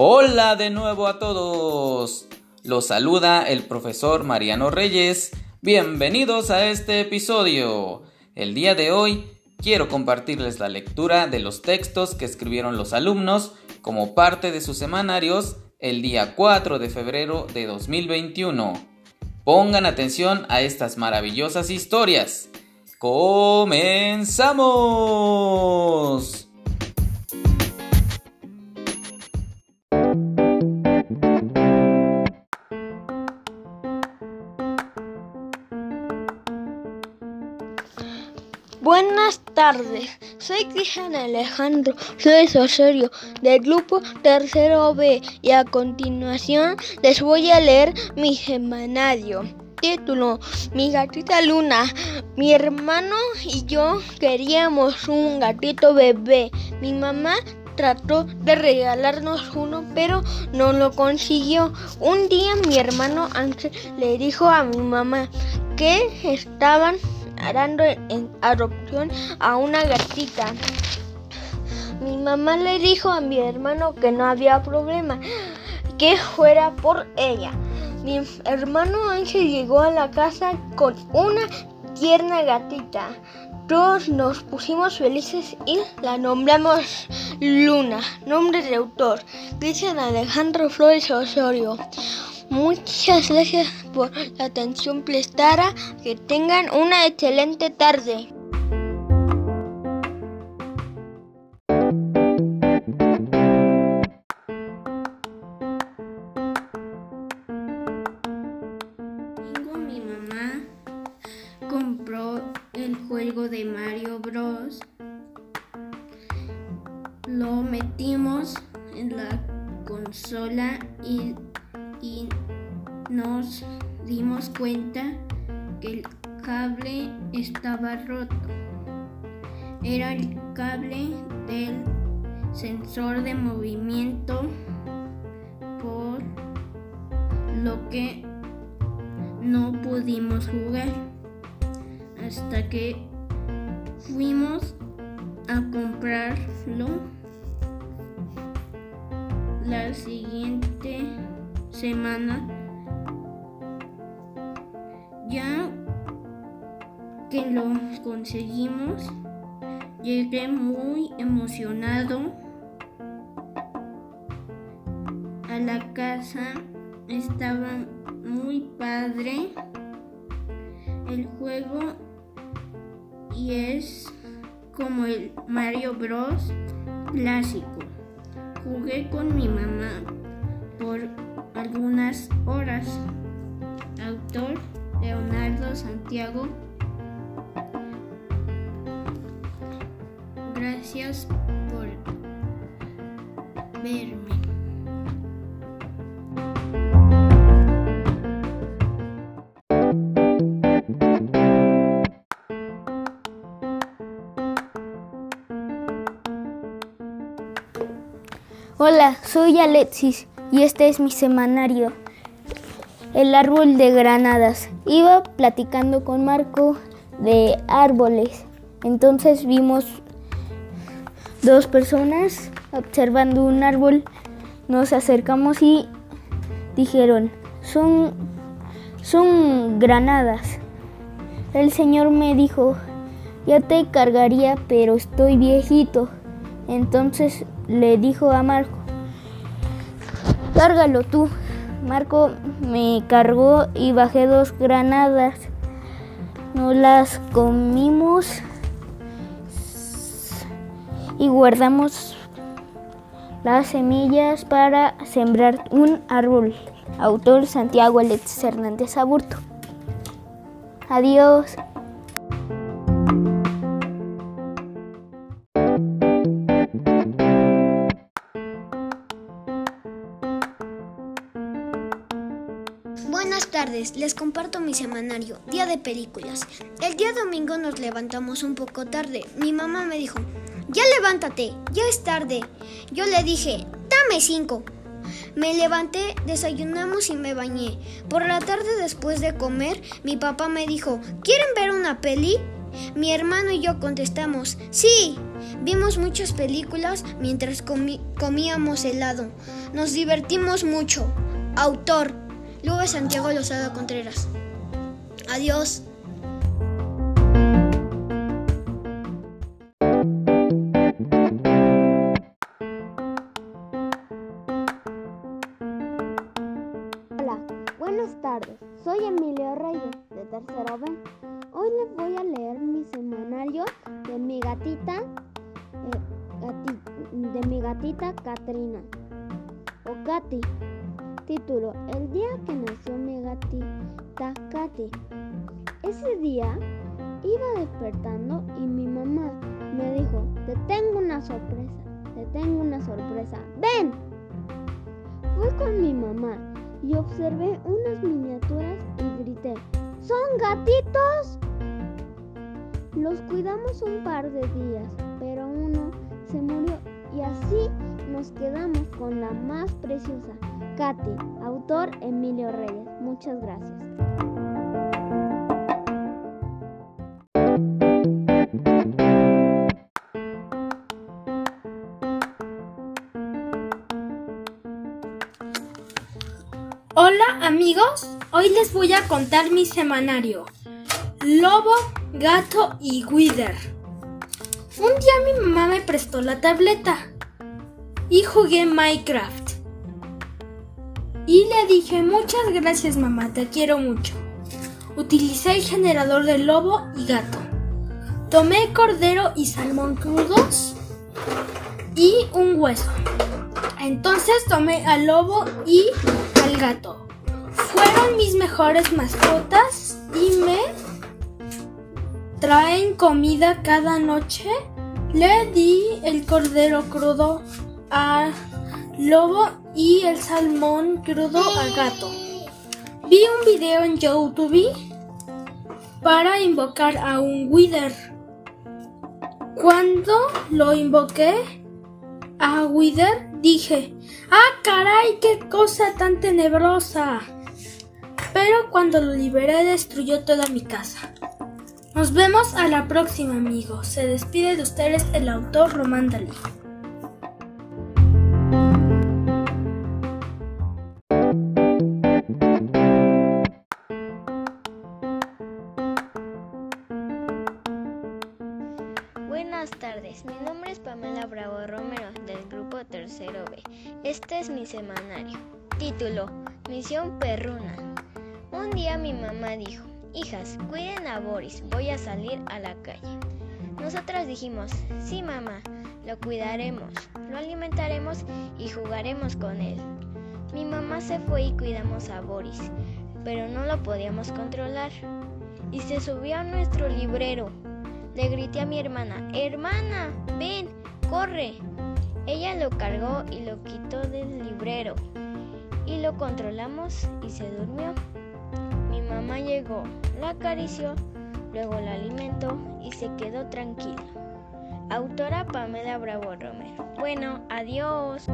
Hola de nuevo a todos. Los saluda el profesor Mariano Reyes. Bienvenidos a este episodio. El día de hoy quiero compartirles la lectura de los textos que escribieron los alumnos como parte de sus semanarios el día 4 de febrero de 2021. Pongan atención a estas maravillosas historias. ¡Comenzamos! Buenas tardes, soy Cristian Alejandro, soy Osorio del grupo Tercero B y a continuación les voy a leer mi semanario. Título, mi gatita Luna. Mi hermano y yo queríamos un gatito bebé. Mi mamá trató de regalarnos uno, pero no lo consiguió. Un día mi hermano Ángel le dijo a mi mamá que estaban dando en adopción a una gatita. Mi mamá le dijo a mi hermano que no había problema, que fuera por ella. Mi hermano Ángel llegó a la casa con una tierna gatita. Todos nos pusimos felices y la nombramos Luna, nombre de autor, Cristian Alejandro Flores Osorio. Muchas gracias por la atención prestada. Que tengan una excelente tarde. Lo que no pudimos jugar hasta que fuimos a comprarlo la siguiente semana. Ya que lo conseguimos, llegué muy emocionado y es como el Mario Bros clásico. Jugué con mi mamá por algunas horas. Autor Leonardo Santiago. Gracias por verme. Hola, soy Alexis y este es mi semanario. El árbol de granadas. Iba platicando con Marco de árboles. Entonces vimos dos personas observando un árbol. Nos acercamos y dijeron, son, son granadas. El señor me dijo, ya te cargaría, pero estoy viejito. Entonces le dijo a Marco, Cárgalo tú. Marco me cargó y bajé dos granadas. No las comimos y guardamos las semillas para sembrar un árbol. Autor Santiago Alexis Hernández Aburto. Adiós. Les comparto mi semanario, Día de Películas. El día domingo nos levantamos un poco tarde. Mi mamá me dijo, ya levántate, ya es tarde. Yo le dije, dame cinco. Me levanté, desayunamos y me bañé. Por la tarde después de comer, mi papá me dijo, ¿quieren ver una peli? Mi hermano y yo contestamos, sí. Vimos muchas películas mientras comíamos helado. Nos divertimos mucho. Autor, Luego Santiago Lozada Contreras. Adiós. Hola, buenas tardes. Soy Emilio Reyes, de Tercero B. Hoy les voy a leer mi semanario de mi gatita, eh, de mi gatita Katrina, o Katy. Título, el día que nació mi gatita Katy. Ese día iba despertando y mi mamá me dijo, te tengo una sorpresa, te tengo una sorpresa, ven. Fui con mi mamá y observé unas miniaturas y grité, ¿son gatitos? Los cuidamos un par de días, pero uno se murió y así nos quedamos con la más preciosa, Katy, autor Emilio Reyes. Muchas gracias. Hola amigos, hoy les voy a contar mi semanario. Lobo, gato y Wither. Un día mi mamá me prestó la tableta y jugué Minecraft. Y le dije, muchas gracias mamá, te quiero mucho. Utilicé el generador de lobo y gato. Tomé cordero y salmón crudos y un hueso. Entonces tomé al lobo y al gato. Fueron mis mejores mascotas y me traen comida cada noche. Le di el cordero crudo al lobo y el salmón crudo al gato. Vi un video en YouTube para invocar a un Wither. Cuando lo invoqué a Wither, dije, ¡ah, caray, qué cosa tan tenebrosa! Pero cuando lo liberé destruyó toda mi casa. Nos vemos a la próxima, amigos. Se despide de ustedes el autor Román Dalí. Buenas tardes, mi nombre es Pamela Bravo Romero del grupo Tercero B. Este es mi semanario. Título, Misión Perruna. Un día mi mamá dijo, hijas, cuiden a Boris, voy a salir a la calle. Nosotras dijimos, sí mamá, lo cuidaremos, lo alimentaremos y jugaremos con él. Mi mamá se fue y cuidamos a Boris, pero no lo podíamos controlar. Y se subió a nuestro librero le grité a mi hermana, hermana, ven, corre. Ella lo cargó y lo quitó del librero y lo controlamos y se durmió. Mi mamá llegó, la acarició, luego la alimentó y se quedó tranquila. Autora Pamela Bravo Romero. Bueno, adiós.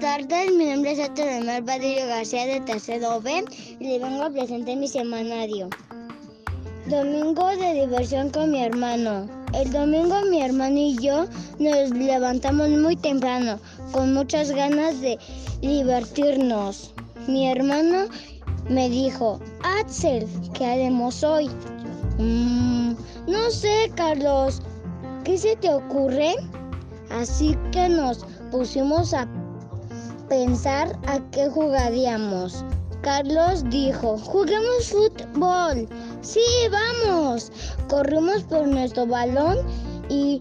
Tardes. Mi nombre es Héctor Badillo García de Tercero B y le vengo a presentar mi semanario. Domingo de diversión con mi hermano. El domingo mi hermano y yo nos levantamos muy temprano, con muchas ganas de divertirnos. Mi hermano me dijo, Axel, ¿qué haremos hoy? Mm, no sé, Carlos, ¿qué se te ocurre? Así que nos pusimos a pensar a qué jugaríamos. Carlos dijo, juguemos fútbol. Sí, vamos. Corrimos por nuestro balón y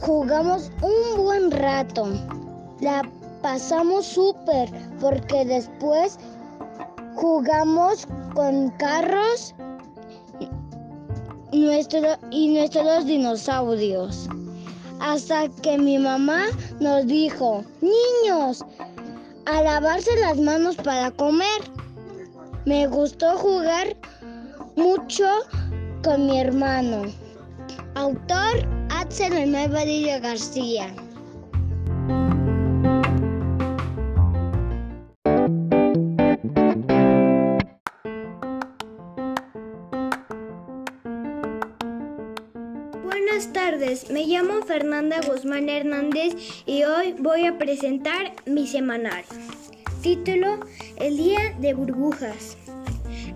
jugamos un buen rato. La pasamos súper porque después jugamos con carros nuestro, y nuestros dinosaurios. Hasta que mi mamá nos dijo, niños, a lavarse las manos para comer. Me gustó jugar mucho con mi hermano. Autor Axel Badilla García. Tardes, me llamo Fernanda Guzmán Hernández y hoy voy a presentar mi semanario. Título, El día de burbujas.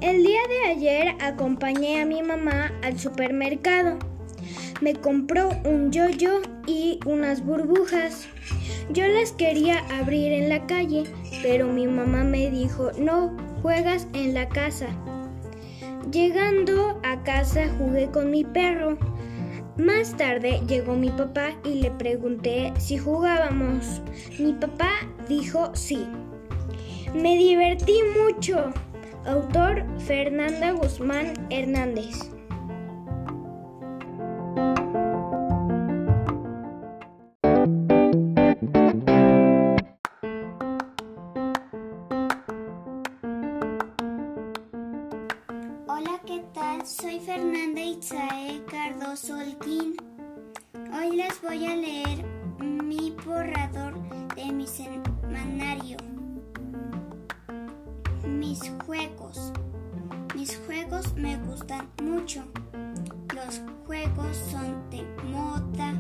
El día de ayer acompañé a mi mamá al supermercado. Me compró un yoyo y unas burbujas. Yo las quería abrir en la calle, pero mi mamá me dijo, no, juegas en la casa. Llegando a casa jugué con mi perro. Más tarde llegó mi papá y le pregunté si jugábamos. Mi papá dijo sí. Me divertí mucho. Autor Fernanda Guzmán Hernández. Mis juegos. Mis juegos me gustan mucho. Los juegos son de moda,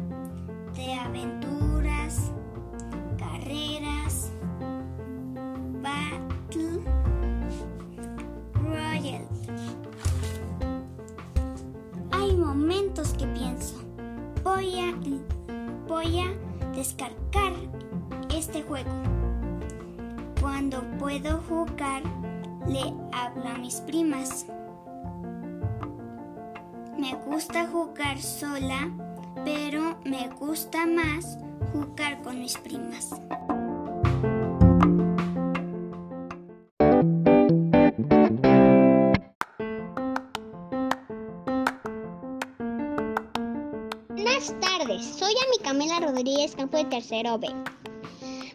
Me gusta jugar sola, pero me gusta más jugar con mis primas. Buenas tardes, soy Ami Camila Rodríguez Campo de Tercero B.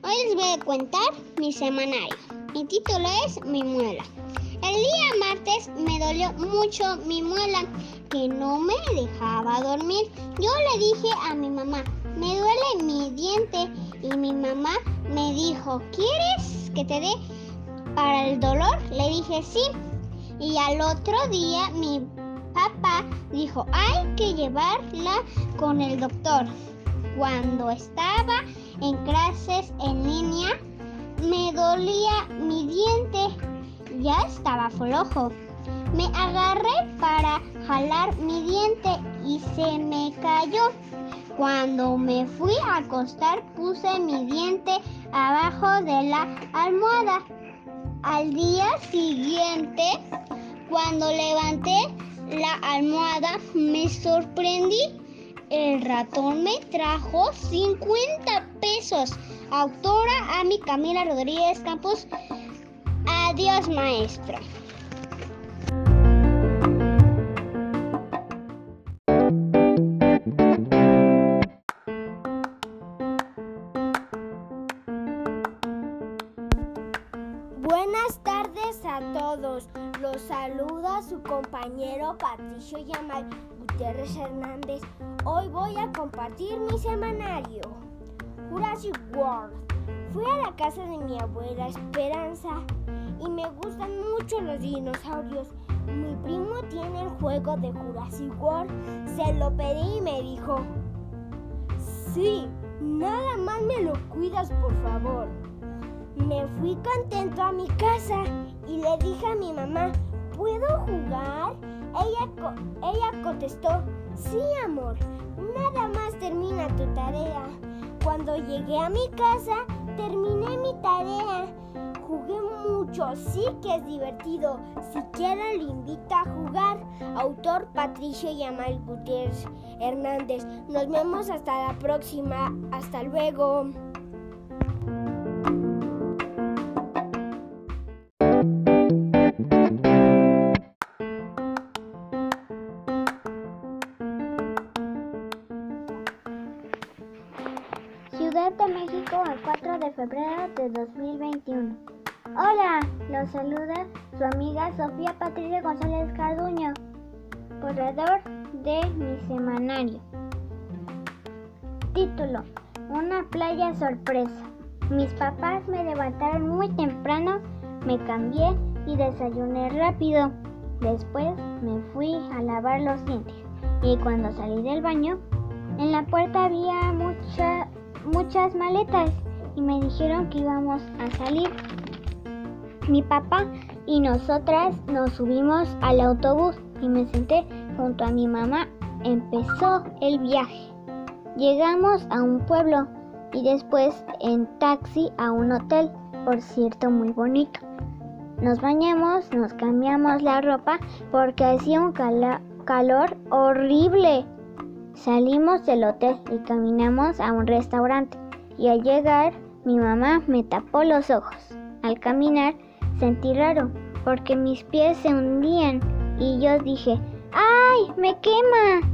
Hoy les voy a contar mi semanario. Mi título es Mi muela. El día martes me dolió mucho mi muela que no me dejaba dormir. Yo le dije a mi mamá, me duele mi diente y mi mamá me dijo, ¿quieres que te dé para el dolor? Le dije sí. Y al otro día mi papá dijo, hay que llevarla con el doctor. Cuando estaba en clases en línea, me dolía mi diente, ya estaba flojo. Me agarré para jalar mi diente y se me cayó. Cuando me fui a acostar puse mi diente abajo de la almohada. Al día siguiente, cuando levanté la almohada, me sorprendí. El ratón me trajo 50 pesos. Autora Ami Camila Rodríguez Campos. Adiós, maestro. Patricio Yamal Gutiérrez Hernández. Hoy voy a compartir mi semanario. Jurassic World. Fui a la casa de mi abuela Esperanza y me gustan mucho los dinosaurios. Mi primo tiene el juego de Jurassic World. Se lo pedí y me dijo, sí, nada más me lo cuidas por favor. Me fui contento a mi casa y le dije a mi mamá, ¿puedo jugar? Ella, ella contestó, sí amor, nada más termina tu tarea. Cuando llegué a mi casa, terminé mi tarea. Jugué mucho, sí que es divertido. Si quiere, lo invito a jugar. Autor Patricio Yamal Gutiérrez Hernández. Nos vemos hasta la próxima. Hasta luego. Sofía Patricia González Carduño, corredor de mi semanario. Título: Una playa sorpresa. Mis papás me levantaron muy temprano, me cambié y desayuné rápido. Después me fui a lavar los dientes y cuando salí del baño En la puerta había muchas maletas y me dijeron que íbamos a salir. Mi papá y nosotras nos subimos al autobús y me senté junto a mi mamá. Empezó el viaje. Llegamos a un pueblo y después en taxi a un hotel, por cierto muy bonito. Nos bañamos, nos cambiamos la ropa porque hacía un calor horrible. Salimos del hotel y caminamos a un restaurante y al llegar mi mamá me tapó los ojos. Al caminar sentí raro porque mis pies se hundían y yo dije, ¡ay! ¡Me quema!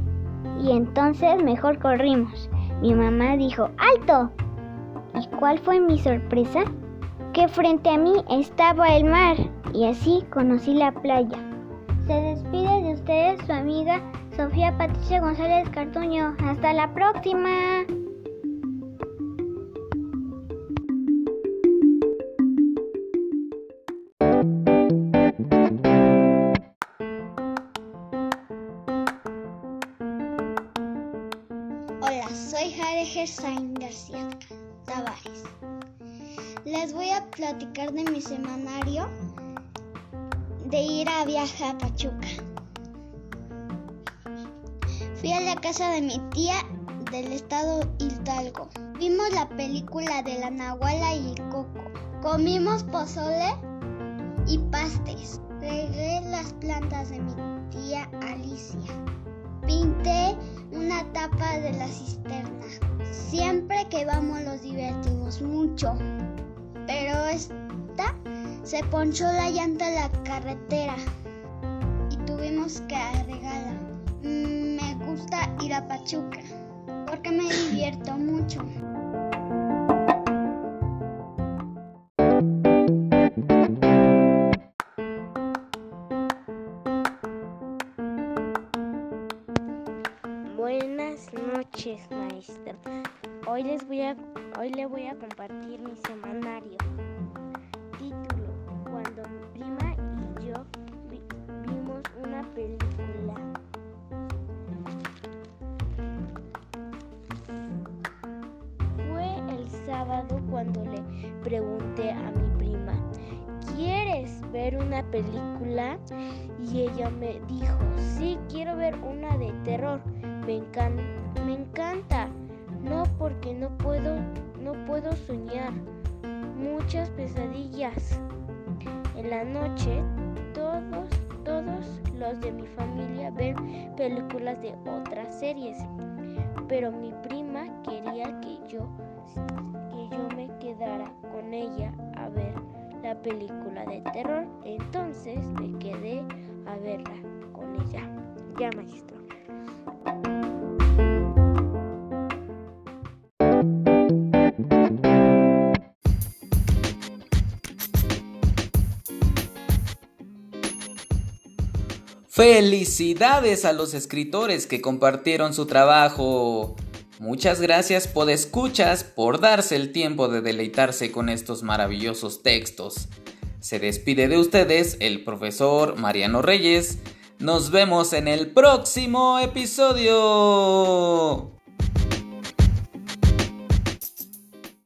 Y entonces mejor corrimos. Mi mamá dijo, ¡alto! ¿Y cuál fue mi sorpresa? Que frente a mí estaba el mar y así conocí la playa. Se despide de ustedes su amiga Sofía Patricia González Cartuño. Hasta la próxima. De ir a viajar a Pachuca. Fui a la casa de mi tía del estado Hidalgo. Vimos la película de la Nahuala y el Coco. Comimos pozole y pastes. Regué las plantas de mi tía Alicia. Pinté una tapa de la cisterna. Siempre que vamos los divertimos mucho. Pero esta se ponchó la llanta de la carretera y tuvimos que arreglarla. Me gusta ir a Pachuca porque me divierto mucho. Buenas noches, maestra. Hoy les voy a hoy le voy a compartir mi semanario. Ver una película? Y ella me dijo, sí, quiero ver una de terror. Me, me encanta. No, porque no puedo, no puedo soñar. Muchas pesadillas. En la noche, todos, todos los de mi familia ven películas de otras series. Pero mi prima quería que yo, que yo me quedara con ella la película de terror. Entonces me quedé a verla con ella. Ya, maestro. Felicidades a los escritores que compartieron su trabajo. Muchas gracias por escuchas, por darse el tiempo de deleitarse con estos maravillosos textos. Se despide de ustedes el profesor Mariano Reyes. Nos vemos en el próximo episodio.